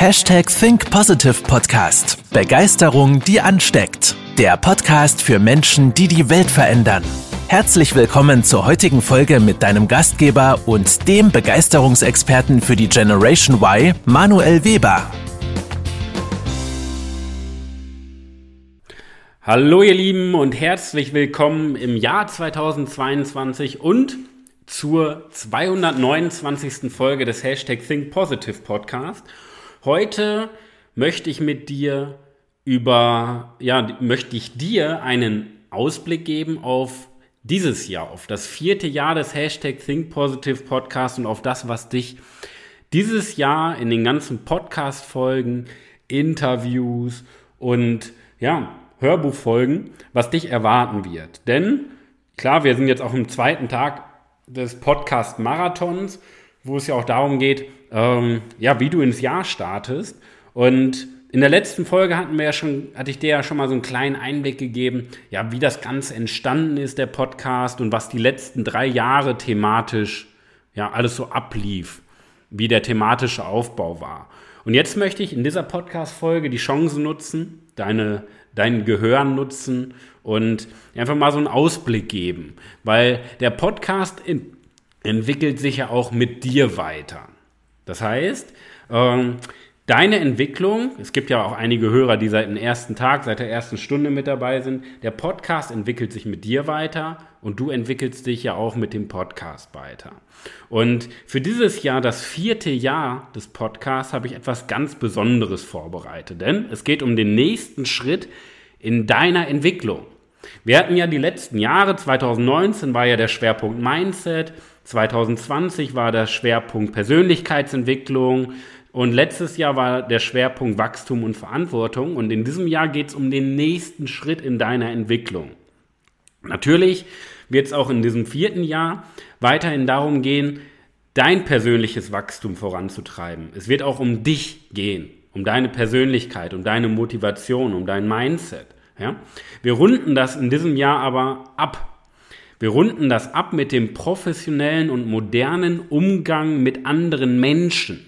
Hashtag Think Positive Podcast. Begeisterung, die ansteckt. Der Podcast für Menschen, die die Welt verändern. Herzlich willkommen zur heutigen Folge mit deinem Gastgeber und dem Begeisterungsexperten für die Generation Y, Manuel Weber. Hallo ihr Lieben und herzlich willkommen im Jahr 2022 und zur 229. Folge des Hashtag Think Positive Podcast. Heute möchte ich mit dir über, ja, möchte ich dir einen Ausblick geben auf dieses Jahr, auf das vierte Jahr des Hashtag Think Positive Podcast und auf das, was dich dieses Jahr in den ganzen Podcast-Folgen, Interviews und ja, Hörbuchfolgen, was dich erwarten wird. Denn klar, wir sind jetzt auch im zweiten Tag des Podcast-Marathons, wo es ja auch darum geht, ähm, ja, wie du ins Jahr startest. Und in der letzten Folge hatten wir ja schon, hatte ich dir ja schon mal so einen kleinen Einblick gegeben, ja, wie das Ganze entstanden ist, der Podcast und was die letzten drei Jahre thematisch ja alles so ablief, wie der thematische Aufbau war. Und jetzt möchte ich in dieser Podcast-Folge die Chance nutzen, deine, dein Gehör nutzen und einfach mal so einen Ausblick geben, weil der Podcast in, entwickelt sich ja auch mit dir weiter. Das heißt, ähm, deine Entwicklung, es gibt ja auch einige Hörer, die seit dem ersten Tag, seit der ersten Stunde mit dabei sind, der Podcast entwickelt sich mit dir weiter und du entwickelst dich ja auch mit dem Podcast weiter. Und für dieses Jahr, das vierte Jahr des Podcasts, habe ich etwas ganz Besonderes vorbereitet, denn es geht um den nächsten Schritt in deiner Entwicklung. Wir hatten ja die letzten Jahre, 2019 war ja der Schwerpunkt Mindset, 2020 war der Schwerpunkt Persönlichkeitsentwicklung und letztes Jahr war der Schwerpunkt Wachstum und Verantwortung und in diesem Jahr geht es um den nächsten Schritt in deiner Entwicklung. Natürlich wird es auch in diesem vierten Jahr weiterhin darum gehen, dein persönliches Wachstum voranzutreiben. Es wird auch um dich gehen, um deine Persönlichkeit, um deine Motivation, um dein Mindset. Ja? Wir runden das in diesem Jahr aber ab wir runden das ab mit dem professionellen und modernen Umgang mit anderen Menschen.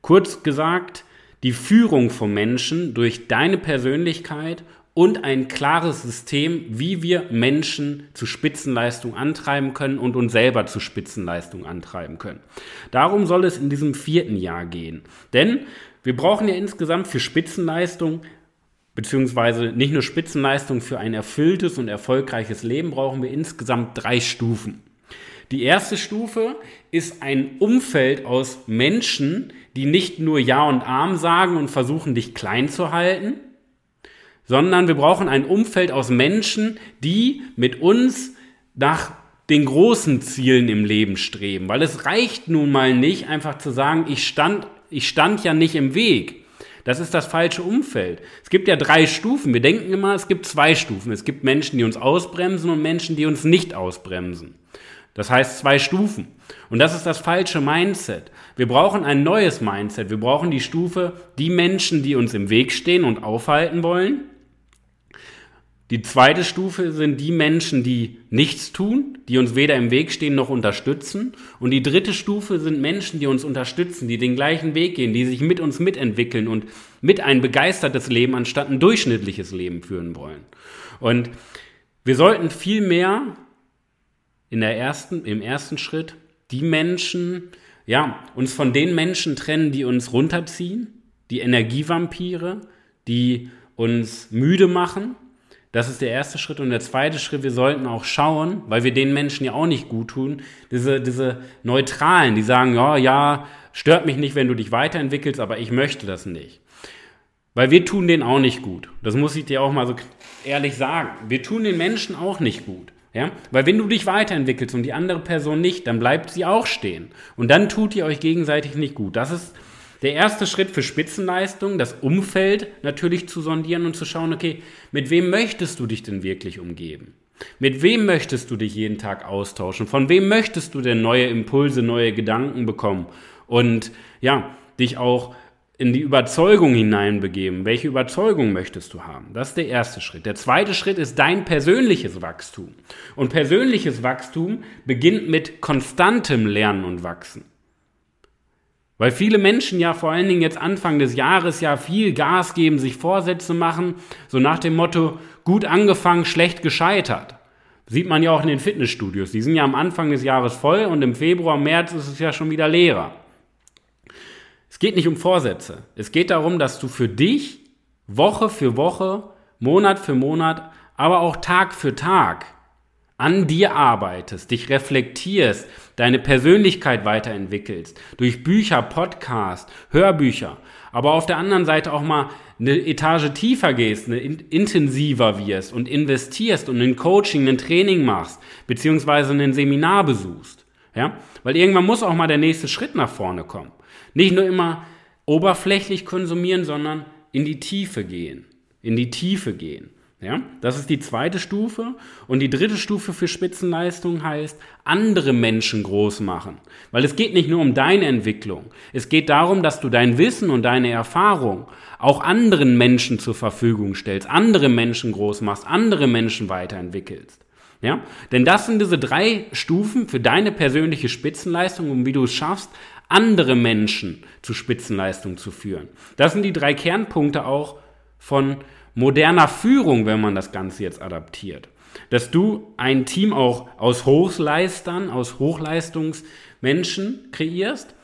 Kurz gesagt, die Führung von Menschen durch deine Persönlichkeit und ein klares System, wie wir Menschen zu Spitzenleistung antreiben können und uns selber zu Spitzenleistung antreiben können. Darum soll es in diesem vierten Jahr gehen. Denn wir brauchen ja insgesamt für Spitzenleistung beziehungsweise nicht nur Spitzenleistung für ein erfülltes und erfolgreiches Leben brauchen wir insgesamt drei Stufen. Die erste Stufe ist ein Umfeld aus Menschen, die nicht nur Ja und Arm sagen und versuchen, dich klein zu halten, sondern wir brauchen ein Umfeld aus Menschen, die mit uns nach den großen Zielen im Leben streben. Weil es reicht nun mal nicht, einfach zu sagen, ich stand, ich stand ja nicht im Weg. Das ist das falsche Umfeld. Es gibt ja drei Stufen. Wir denken immer, es gibt zwei Stufen. Es gibt Menschen, die uns ausbremsen und Menschen, die uns nicht ausbremsen. Das heißt zwei Stufen. Und das ist das falsche Mindset. Wir brauchen ein neues Mindset. Wir brauchen die Stufe, die Menschen, die uns im Weg stehen und aufhalten wollen, die zweite Stufe sind die Menschen, die nichts tun, die uns weder im Weg stehen noch unterstützen. Und die dritte Stufe sind Menschen, die uns unterstützen, die den gleichen Weg gehen, die sich mit uns mitentwickeln und mit ein begeistertes Leben anstatt ein durchschnittliches Leben führen wollen. Und wir sollten viel mehr in der ersten, im ersten Schritt die Menschen, ja, uns von den Menschen trennen, die uns runterziehen, die Energievampire, die uns müde machen das ist der erste Schritt. Und der zweite Schritt, wir sollten auch schauen, weil wir den Menschen ja auch nicht gut tun, diese, diese Neutralen, die sagen, ja, ja, stört mich nicht, wenn du dich weiterentwickelst, aber ich möchte das nicht. Weil wir tun denen auch nicht gut. Das muss ich dir auch mal so ehrlich sagen. Wir tun den Menschen auch nicht gut. Ja? Weil wenn du dich weiterentwickelst und die andere Person nicht, dann bleibt sie auch stehen. Und dann tut ihr euch gegenseitig nicht gut. Das ist der erste Schritt für Spitzenleistung, das Umfeld natürlich zu sondieren und zu schauen, okay, mit wem möchtest du dich denn wirklich umgeben? Mit wem möchtest du dich jeden Tag austauschen? Von wem möchtest du denn neue Impulse, neue Gedanken bekommen? Und ja, dich auch in die Überzeugung hineinbegeben. Welche Überzeugung möchtest du haben? Das ist der erste Schritt. Der zweite Schritt ist dein persönliches Wachstum. Und persönliches Wachstum beginnt mit konstantem Lernen und Wachsen. Weil viele Menschen ja vor allen Dingen jetzt Anfang des Jahres ja viel Gas geben, sich Vorsätze machen, so nach dem Motto, gut angefangen, schlecht gescheitert. Sieht man ja auch in den Fitnessstudios. Die sind ja am Anfang des Jahres voll und im Februar, März ist es ja schon wieder leerer. Es geht nicht um Vorsätze. Es geht darum, dass du für dich Woche für Woche, Monat für Monat, aber auch Tag für Tag an dir arbeitest, dich reflektierst, deine Persönlichkeit weiterentwickelst, durch Bücher, Podcast, Hörbücher, aber auf der anderen Seite auch mal eine Etage tiefer gehst, eine intensiver wirst und investierst und ein Coaching, ein Training machst, beziehungsweise ein Seminar besuchst. Ja? Weil irgendwann muss auch mal der nächste Schritt nach vorne kommen. Nicht nur immer oberflächlich konsumieren, sondern in die Tiefe gehen. In die Tiefe gehen. Ja, das ist die zweite Stufe. Und die dritte Stufe für Spitzenleistung heißt, andere Menschen groß machen. Weil es geht nicht nur um deine Entwicklung. Es geht darum, dass du dein Wissen und deine Erfahrung auch anderen Menschen zur Verfügung stellst, andere Menschen groß machst, andere Menschen weiterentwickelst. Ja, denn das sind diese drei Stufen für deine persönliche Spitzenleistung und wie du es schaffst, andere Menschen zu Spitzenleistung zu führen. Das sind die drei Kernpunkte auch von moderner Führung, wenn man das Ganze jetzt adaptiert. Dass du ein Team auch aus Hochleistern, aus Hochleistungsmenschen kreierst.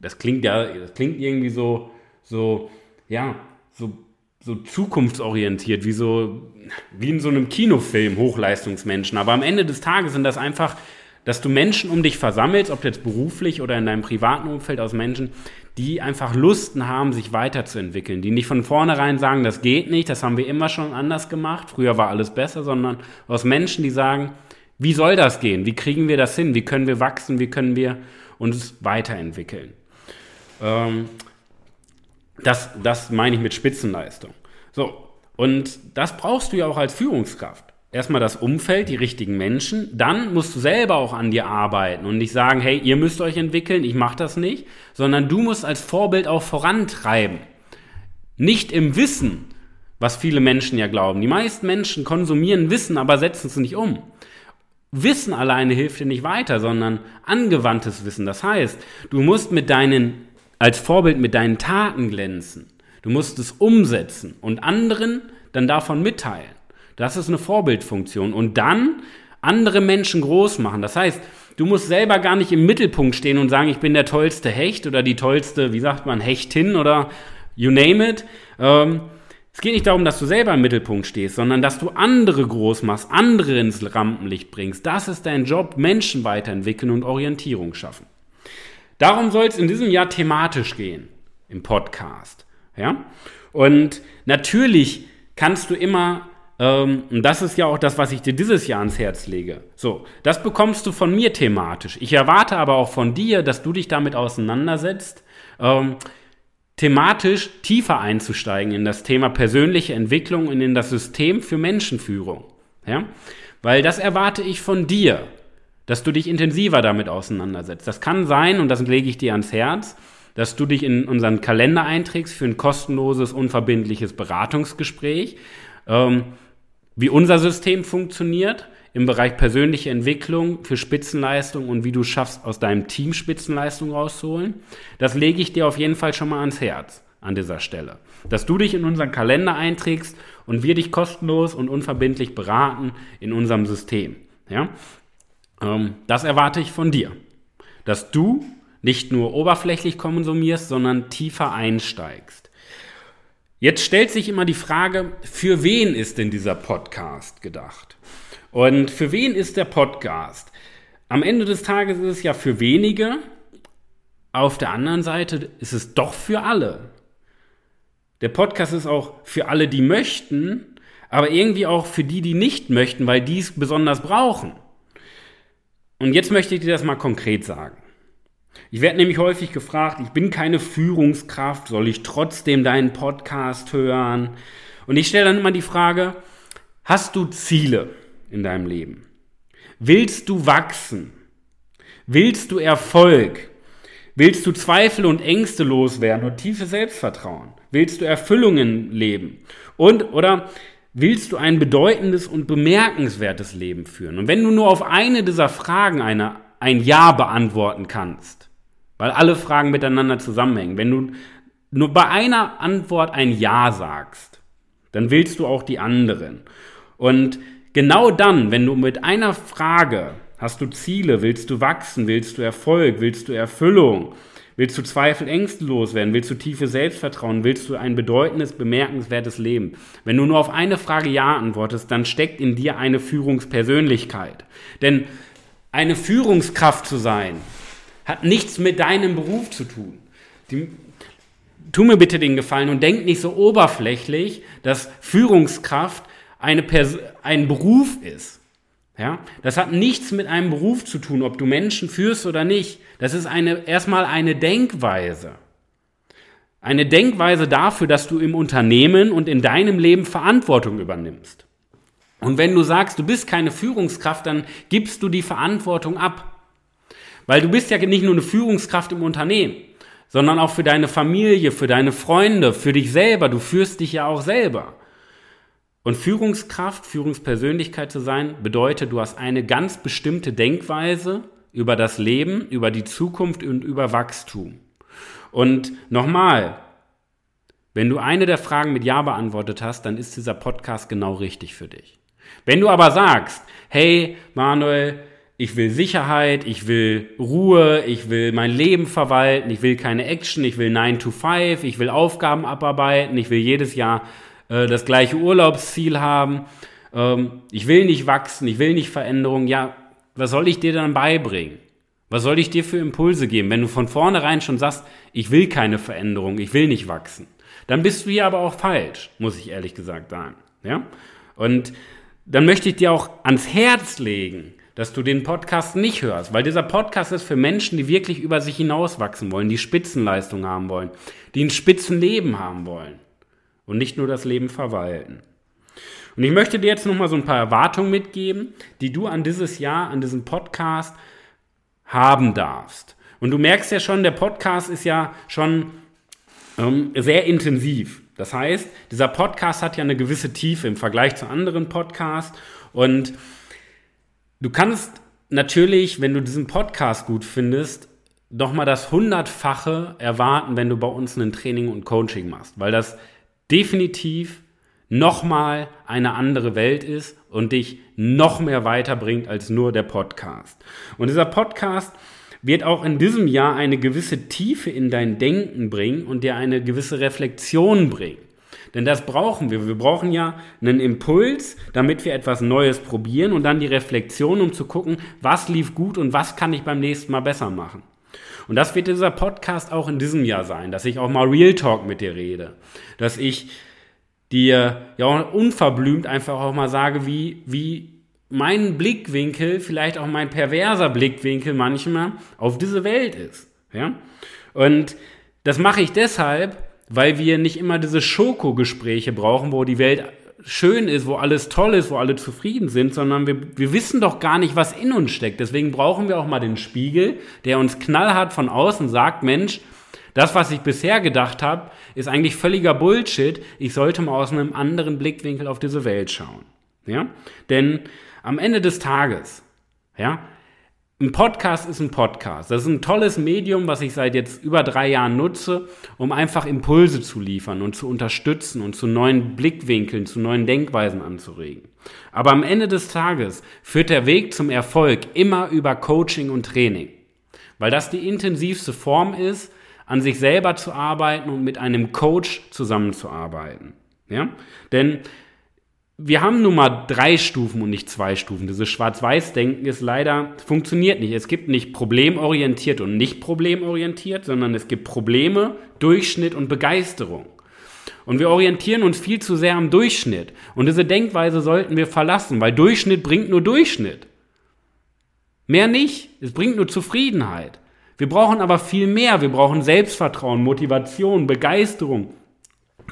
Das klingt ja, das klingt irgendwie so, so, ja, so, so zukunftsorientiert, wie so, wie in so einem Kinofilm, Hochleistungsmenschen. Aber am Ende des Tages sind das einfach dass du Menschen um dich versammelst, ob jetzt beruflich oder in deinem privaten Umfeld aus Menschen, die einfach Lusten haben, sich weiterzuentwickeln, die nicht von vornherein sagen, das geht nicht, das haben wir immer schon anders gemacht, früher war alles besser, sondern aus Menschen, die sagen, wie soll das gehen? Wie kriegen wir das hin? Wie können wir wachsen? Wie können wir uns weiterentwickeln? Ähm, das, das meine ich mit Spitzenleistung. So, und das brauchst du ja auch als Führungskraft erstmal das Umfeld, die richtigen Menschen. Dann musst du selber auch an dir arbeiten und nicht sagen, hey, ihr müsst euch entwickeln, ich mache das nicht, sondern du musst als Vorbild auch vorantreiben. Nicht im Wissen, was viele Menschen ja glauben. Die meisten Menschen konsumieren Wissen, aber setzen es nicht um. Wissen alleine hilft dir nicht weiter, sondern angewandtes Wissen. Das heißt, du musst mit deinen, als Vorbild mit deinen Taten glänzen. Du musst es umsetzen und anderen dann davon mitteilen. Das ist eine Vorbildfunktion. Und dann andere Menschen groß machen. Das heißt, du musst selber gar nicht im Mittelpunkt stehen und sagen, ich bin der tollste Hecht oder die tollste, wie sagt man, Hechtin oder you name it. Ähm, es geht nicht darum, dass du selber im Mittelpunkt stehst, sondern dass du andere groß machst, andere ins Rampenlicht bringst. Das ist dein Job, Menschen weiterentwickeln und Orientierung schaffen. Darum soll es in diesem Jahr thematisch gehen im Podcast. Ja? Und natürlich kannst du immer ähm, und das ist ja auch das, was ich dir dieses Jahr ans Herz lege. So, das bekommst du von mir thematisch. Ich erwarte aber auch von dir, dass du dich damit auseinandersetzt, ähm, thematisch tiefer einzusteigen in das Thema persönliche Entwicklung und in das System für Menschenführung. Ja? Weil das erwarte ich von dir, dass du dich intensiver damit auseinandersetzt. Das kann sein, und das lege ich dir ans Herz, dass du dich in unseren Kalender einträgst für ein kostenloses, unverbindliches Beratungsgespräch. Ähm, wie unser System funktioniert im Bereich persönliche Entwicklung für Spitzenleistung und wie du schaffst, aus deinem Team Spitzenleistung rauszuholen. Das lege ich dir auf jeden Fall schon mal ans Herz an dieser Stelle. Dass du dich in unseren Kalender einträgst und wir dich kostenlos und unverbindlich beraten in unserem System. Ja? Ähm, das erwarte ich von dir. Dass du nicht nur oberflächlich konsumierst, sondern tiefer einsteigst. Jetzt stellt sich immer die Frage, für wen ist denn dieser Podcast gedacht? Und für wen ist der Podcast? Am Ende des Tages ist es ja für wenige, auf der anderen Seite ist es doch für alle. Der Podcast ist auch für alle, die möchten, aber irgendwie auch für die, die nicht möchten, weil die es besonders brauchen. Und jetzt möchte ich dir das mal konkret sagen. Ich werde nämlich häufig gefragt, ich bin keine Führungskraft, soll ich trotzdem deinen Podcast hören? Und ich stelle dann immer die Frage, hast du Ziele in deinem Leben? Willst du wachsen? Willst du Erfolg? Willst du Zweifel und Ängste loswerden und tiefe Selbstvertrauen? Willst du Erfüllungen leben? Und oder willst du ein bedeutendes und bemerkenswertes Leben führen? Und wenn du nur auf eine dieser Fragen eine, ein Ja beantworten kannst, weil alle Fragen miteinander zusammenhängen. Wenn du nur bei einer Antwort ein Ja sagst, dann willst du auch die anderen. Und genau dann, wenn du mit einer Frage hast du Ziele, willst du wachsen, willst du Erfolg, willst du Erfüllung, willst du Zweifel, Ängste loswerden, willst du tiefe Selbstvertrauen, willst du ein bedeutendes, bemerkenswertes Leben. Wenn du nur auf eine Frage Ja antwortest, dann steckt in dir eine Führungspersönlichkeit. Denn eine Führungskraft zu sein, hat nichts mit deinem Beruf zu tun. Die, tu mir bitte den Gefallen und denk nicht so oberflächlich, dass Führungskraft eine Pers ein Beruf ist. Ja, das hat nichts mit einem Beruf zu tun, ob du Menschen führst oder nicht. Das ist eine, erstmal eine Denkweise. Eine Denkweise dafür, dass du im Unternehmen und in deinem Leben Verantwortung übernimmst. Und wenn du sagst, du bist keine Führungskraft, dann gibst du die Verantwortung ab. Weil du bist ja nicht nur eine Führungskraft im Unternehmen, sondern auch für deine Familie, für deine Freunde, für dich selber. Du führst dich ja auch selber. Und Führungskraft, Führungspersönlichkeit zu sein, bedeutet, du hast eine ganz bestimmte Denkweise über das Leben, über die Zukunft und über Wachstum. Und nochmal, wenn du eine der Fragen mit Ja beantwortet hast, dann ist dieser Podcast genau richtig für dich. Wenn du aber sagst, hey Manuel, ich will Sicherheit, ich will Ruhe, ich will mein Leben verwalten, ich will keine Action, ich will 9 to 5, ich will Aufgaben abarbeiten, ich will jedes Jahr äh, das gleiche Urlaubsziel haben. Ähm, ich will nicht wachsen, ich will nicht Veränderung. Ja, was soll ich dir dann beibringen? Was soll ich dir für Impulse geben, wenn du von vornherein schon sagst, ich will keine Veränderung, ich will nicht wachsen? Dann bist du hier aber auch falsch, muss ich ehrlich gesagt sagen. Ja? Und dann möchte ich dir auch ans Herz legen, dass du den Podcast nicht hörst, weil dieser Podcast ist für Menschen, die wirklich über sich hinauswachsen wollen, die Spitzenleistung haben wollen, die ein Spitzenleben haben wollen und nicht nur das Leben verwalten. Und ich möchte dir jetzt nochmal so ein paar Erwartungen mitgeben, die du an dieses Jahr, an diesem Podcast haben darfst. Und du merkst ja schon, der Podcast ist ja schon ähm, sehr intensiv. Das heißt, dieser Podcast hat ja eine gewisse Tiefe im Vergleich zu anderen Podcasts. Und du kannst natürlich, wenn du diesen Podcast gut findest, doch mal das hundertfache erwarten, wenn du bei uns ein Training und Coaching machst, weil das definitiv nochmal eine andere Welt ist und dich noch mehr weiterbringt als nur der Podcast. Und dieser Podcast wird auch in diesem Jahr eine gewisse Tiefe in dein Denken bringen und dir eine gewisse Reflexion bringen. Denn das brauchen wir. Wir brauchen ja einen Impuls, damit wir etwas Neues probieren und dann die Reflexion, um zu gucken, was lief gut und was kann ich beim nächsten Mal besser machen. Und das wird dieser Podcast auch in diesem Jahr sein, dass ich auch mal Real Talk mit dir rede, dass ich dir ja auch unverblümt einfach auch mal sage, wie, wie mein Blickwinkel, vielleicht auch mein perverser Blickwinkel manchmal auf diese Welt ist. Ja? Und das mache ich deshalb, weil wir nicht immer diese Schoko-Gespräche brauchen, wo die Welt schön ist, wo alles toll ist, wo alle zufrieden sind, sondern wir, wir wissen doch gar nicht, was in uns steckt. Deswegen brauchen wir auch mal den Spiegel, der uns knallhart von außen sagt, Mensch, das, was ich bisher gedacht habe, ist eigentlich völliger Bullshit. Ich sollte mal aus einem anderen Blickwinkel auf diese Welt schauen. Ja? Denn am Ende des Tages, ja, ein Podcast ist ein Podcast. Das ist ein tolles Medium, was ich seit jetzt über drei Jahren nutze, um einfach Impulse zu liefern und zu unterstützen und zu neuen Blickwinkeln, zu neuen Denkweisen anzuregen. Aber am Ende des Tages führt der Weg zum Erfolg immer über Coaching und Training, weil das die intensivste Form ist, an sich selber zu arbeiten und mit einem Coach zusammenzuarbeiten. Ja? Denn wir haben nun mal drei Stufen und nicht zwei Stufen. Dieses Schwarz-Weiß-Denken ist leider, funktioniert nicht. Es gibt nicht problemorientiert und nicht problemorientiert, sondern es gibt Probleme, Durchschnitt und Begeisterung. Und wir orientieren uns viel zu sehr am Durchschnitt. Und diese Denkweise sollten wir verlassen, weil Durchschnitt bringt nur Durchschnitt. Mehr nicht. Es bringt nur Zufriedenheit. Wir brauchen aber viel mehr. Wir brauchen Selbstvertrauen, Motivation, Begeisterung,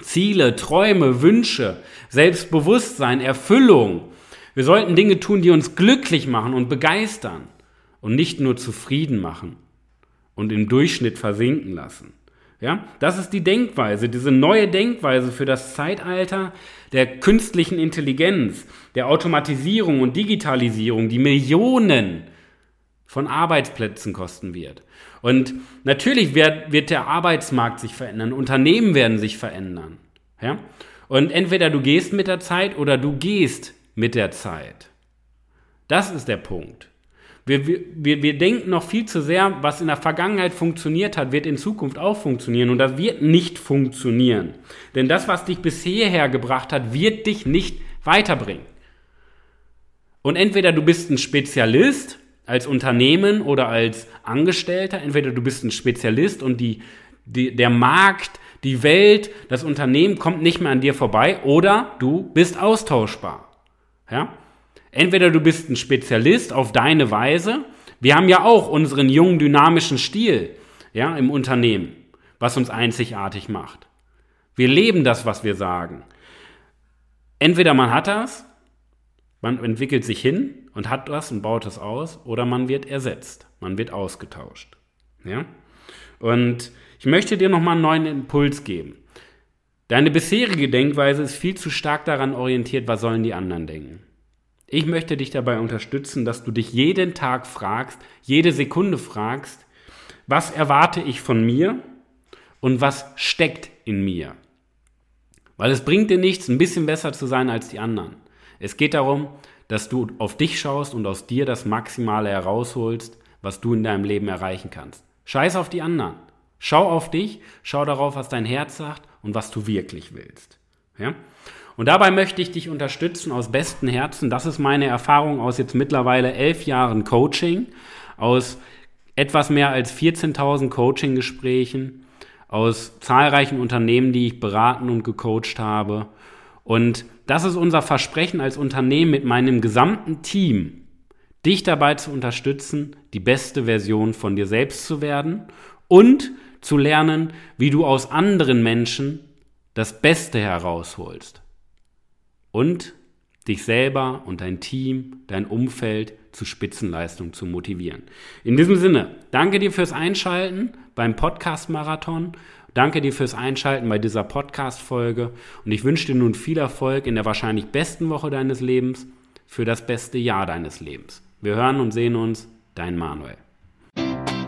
Ziele, Träume, Wünsche, Selbstbewusstsein, Erfüllung. Wir sollten Dinge tun, die uns glücklich machen und begeistern und nicht nur zufrieden machen und im Durchschnitt versinken lassen. Ja, das ist die Denkweise, diese neue Denkweise für das Zeitalter der künstlichen Intelligenz, der Automatisierung und Digitalisierung, die Millionen von Arbeitsplätzen kosten wird. Und natürlich wird, wird der Arbeitsmarkt sich verändern, Unternehmen werden sich verändern. Ja? Und entweder du gehst mit der Zeit oder du gehst mit der Zeit. Das ist der Punkt. Wir, wir, wir denken noch viel zu sehr, was in der Vergangenheit funktioniert hat, wird in Zukunft auch funktionieren. Und das wird nicht funktionieren. Denn das, was dich bis hierher gebracht hat, wird dich nicht weiterbringen. Und entweder du bist ein Spezialist als Unternehmen oder als Angestellter, entweder du bist ein Spezialist und die, die, der Markt, die Welt, das Unternehmen kommt nicht mehr an dir vorbei, oder du bist austauschbar. Ja? Entweder du bist ein Spezialist auf deine Weise. Wir haben ja auch unseren jungen, dynamischen Stil ja, im Unternehmen, was uns einzigartig macht. Wir leben das, was wir sagen. Entweder man hat das, man entwickelt sich hin und hat das und baut es aus, oder man wird ersetzt, man wird ausgetauscht. Ja? Und ich möchte dir nochmal einen neuen Impuls geben. Deine bisherige Denkweise ist viel zu stark daran orientiert, was sollen die anderen denken. Ich möchte dich dabei unterstützen, dass du dich jeden Tag fragst, jede Sekunde fragst, was erwarte ich von mir und was steckt in mir. Weil es bringt dir nichts, ein bisschen besser zu sein als die anderen. Es geht darum, dass du auf dich schaust und aus dir das Maximale herausholst, was du in deinem Leben erreichen kannst. Scheiß auf die anderen. Schau auf dich, schau darauf, was dein Herz sagt und was du wirklich willst. Ja? Und dabei möchte ich dich unterstützen aus bestem Herzen. Das ist meine Erfahrung aus jetzt mittlerweile elf Jahren Coaching, aus etwas mehr als 14.000 Coaching-Gesprächen, aus zahlreichen Unternehmen, die ich beraten und gecoacht habe. Und das ist unser Versprechen als Unternehmen mit meinem gesamten Team, dich dabei zu unterstützen, die beste Version von dir selbst zu werden und zu lernen, wie du aus anderen Menschen das Beste herausholst und dich selber und dein Team, dein Umfeld zu Spitzenleistung zu motivieren. In diesem Sinne, danke dir fürs Einschalten beim Podcast Marathon. Danke dir fürs Einschalten bei dieser Podcast-Folge und ich wünsche dir nun viel Erfolg in der wahrscheinlich besten Woche deines Lebens für das beste Jahr deines Lebens. Wir hören und sehen uns, dein Manuel.